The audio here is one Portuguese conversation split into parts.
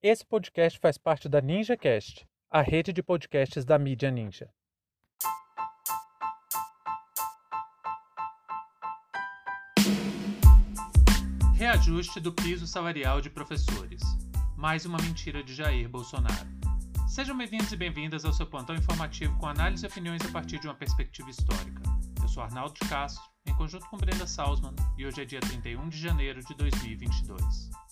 Esse podcast faz parte da NinjaCast, a rede de podcasts da mídia Ninja. Reajuste do piso salarial de professores. Mais uma mentira de Jair Bolsonaro. Sejam bem-vindos e bem-vindas ao seu plantão informativo com análise e opiniões a partir de uma perspectiva histórica. Eu sou Arnaldo de Castro, em conjunto com Brenda Salzman, e hoje é dia 31 de janeiro de 2022.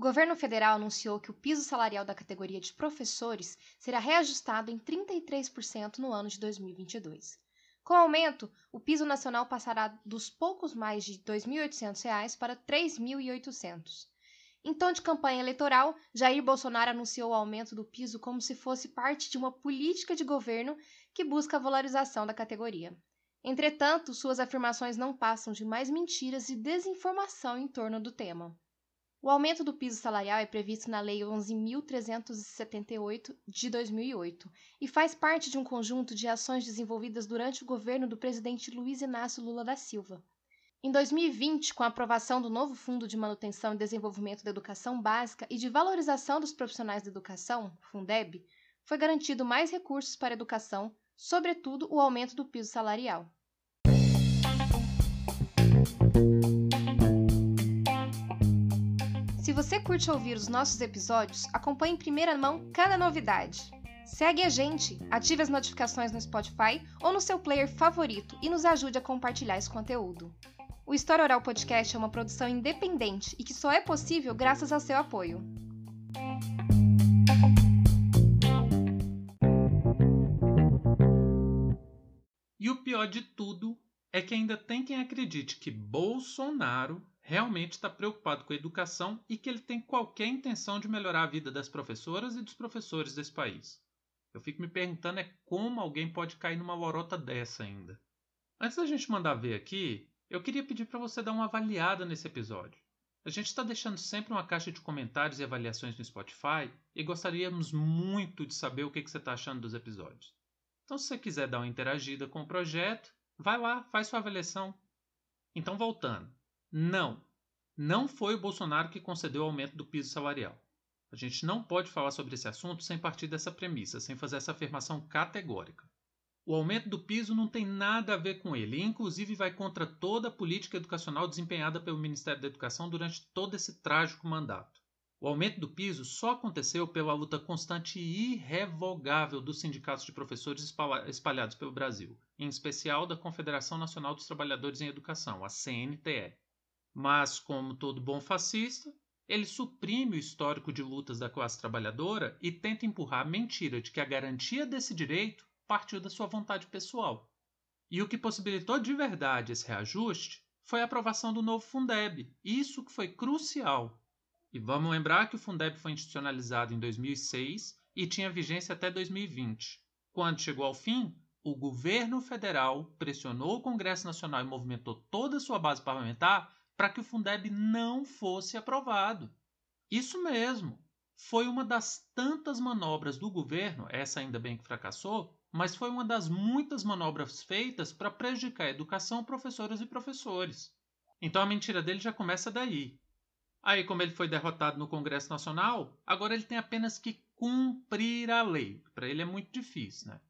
O governo federal anunciou que o piso salarial da categoria de professores será reajustado em 33% no ano de 2022. Com o aumento, o piso nacional passará dos poucos mais de R$ 2.800 para R$ 3.800. Em tom de campanha eleitoral, Jair Bolsonaro anunciou o aumento do piso como se fosse parte de uma política de governo que busca a valorização da categoria. Entretanto, suas afirmações não passam de mais mentiras e desinformação em torno do tema. O aumento do piso salarial é previsto na Lei 11.378 de 2008 e faz parte de um conjunto de ações desenvolvidas durante o governo do presidente Luiz Inácio Lula da Silva. Em 2020, com a aprovação do novo Fundo de Manutenção e Desenvolvimento da Educação Básica e de Valorização dos Profissionais da Educação, Fundeb, foi garantido mais recursos para a educação, sobretudo o aumento do piso salarial. Se você curte ouvir os nossos episódios, acompanhe em primeira mão cada novidade. Segue a gente, ative as notificações no Spotify ou no seu player favorito e nos ajude a compartilhar esse conteúdo. O História Oral Podcast é uma produção independente e que só é possível graças ao seu apoio. E o pior de tudo é que ainda tem quem acredite que Bolsonaro realmente está preocupado com a educação e que ele tem qualquer intenção de melhorar a vida das professoras e dos professores desse país. Eu fico me perguntando é como alguém pode cair numa lorota dessa ainda. Antes da gente mandar ver aqui, eu queria pedir para você dar uma avaliada nesse episódio. A gente está deixando sempre uma caixa de comentários e avaliações no Spotify e gostaríamos muito de saber o que, que você está achando dos episódios. Então, se você quiser dar uma interagida com o projeto, vai lá, faz sua avaliação. Então, voltando. Não, não foi o Bolsonaro que concedeu o aumento do piso salarial. A gente não pode falar sobre esse assunto sem partir dessa premissa, sem fazer essa afirmação categórica. O aumento do piso não tem nada a ver com ele, e inclusive vai contra toda a política educacional desempenhada pelo Ministério da Educação durante todo esse trágico mandato. O aumento do piso só aconteceu pela luta constante e irrevogável dos sindicatos de professores espalhados pelo Brasil, em especial da Confederação Nacional dos Trabalhadores em Educação, a CNTE. Mas, como todo bom fascista, ele suprime o histórico de lutas da classe trabalhadora e tenta empurrar a mentira de que a garantia desse direito partiu da sua vontade pessoal. E o que possibilitou de verdade esse reajuste foi a aprovação do novo Fundeb, isso que foi crucial. E vamos lembrar que o Fundeb foi institucionalizado em 2006 e tinha vigência até 2020. Quando chegou ao fim, o governo federal pressionou o Congresso Nacional e movimentou toda a sua base parlamentar para que o Fundeb não fosse aprovado. Isso mesmo. Foi uma das tantas manobras do governo, essa ainda bem que fracassou, mas foi uma das muitas manobras feitas para prejudicar a educação, professoras e professores. Então a mentira dele já começa daí. Aí, como ele foi derrotado no Congresso Nacional, agora ele tem apenas que cumprir a lei. Para ele é muito difícil, né?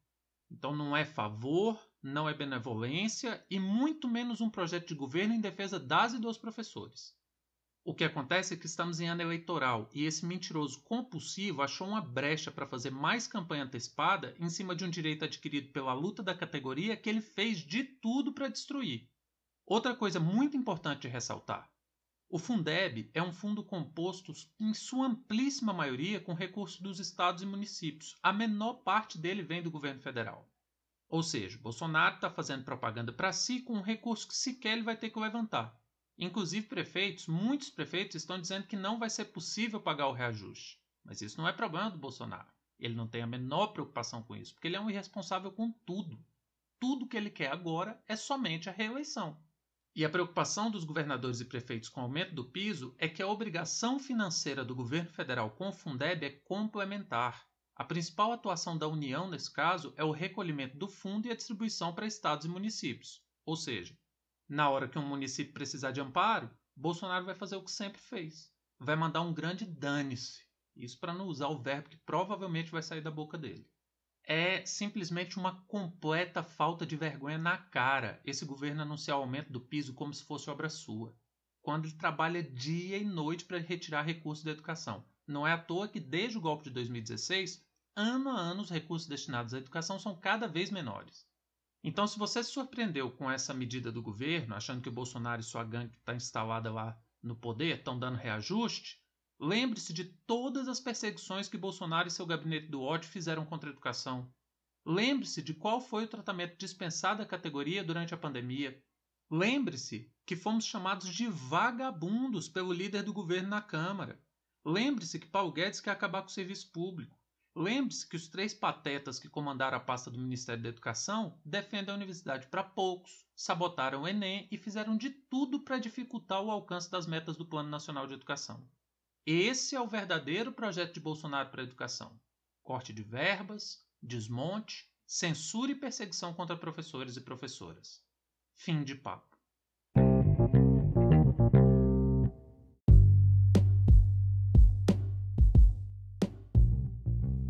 Então não é favor, não é benevolência e muito menos um projeto de governo em defesa das e dos professores. O que acontece é que estamos em ano eleitoral e esse mentiroso compulsivo achou uma brecha para fazer mais campanha antecipada em cima de um direito adquirido pela luta da categoria que ele fez de tudo para destruir. Outra coisa muito importante de ressaltar: o Fundeb é um fundo composto, em sua amplíssima maioria, com recursos dos estados e municípios. A menor parte dele vem do governo federal. Ou seja, Bolsonaro está fazendo propaganda para si com um recurso que sequer ele vai ter que levantar. Inclusive, prefeitos, muitos prefeitos estão dizendo que não vai ser possível pagar o reajuste. Mas isso não é problema do Bolsonaro. Ele não tem a menor preocupação com isso, porque ele é um irresponsável com tudo. Tudo que ele quer agora é somente a reeleição. E a preocupação dos governadores e prefeitos com o aumento do piso é que a obrigação financeira do governo federal com o Fundeb é complementar. A principal atuação da União nesse caso é o recolhimento do fundo e a distribuição para estados e municípios. Ou seja, Na hora que um município precisar de amparo, Bolsonaro vai fazer o que sempre fez. Vai mandar um grande dane-se. Isso para não usar o verbo que provavelmente vai sair da boca dele. É simplesmente uma completa falta de vergonha na cara esse governo anunciar o aumento do piso como se fosse obra sua, quando ele trabalha dia e noite para retirar recursos da educação. Não é à toa que desde o golpe de 2016, ano a ano os recursos destinados à educação são cada vez menores. Então, se você se surpreendeu com essa medida do governo, achando que o Bolsonaro e sua gangue que está instalada lá no poder estão dando reajuste, lembre-se de todas as perseguições que Bolsonaro e seu gabinete do ódio fizeram contra a educação. Lembre-se de qual foi o tratamento dispensado à categoria durante a pandemia. Lembre-se que fomos chamados de vagabundos pelo líder do governo na Câmara. Lembre-se que Paulo Guedes quer acabar com o serviço público. Lembre-se que os três patetas que comandaram a pasta do Ministério da Educação defendem a universidade para poucos, sabotaram o Enem e fizeram de tudo para dificultar o alcance das metas do Plano Nacional de Educação. Esse é o verdadeiro projeto de Bolsonaro para a educação: corte de verbas, desmonte, censura e perseguição contra professores e professoras. Fim de papo.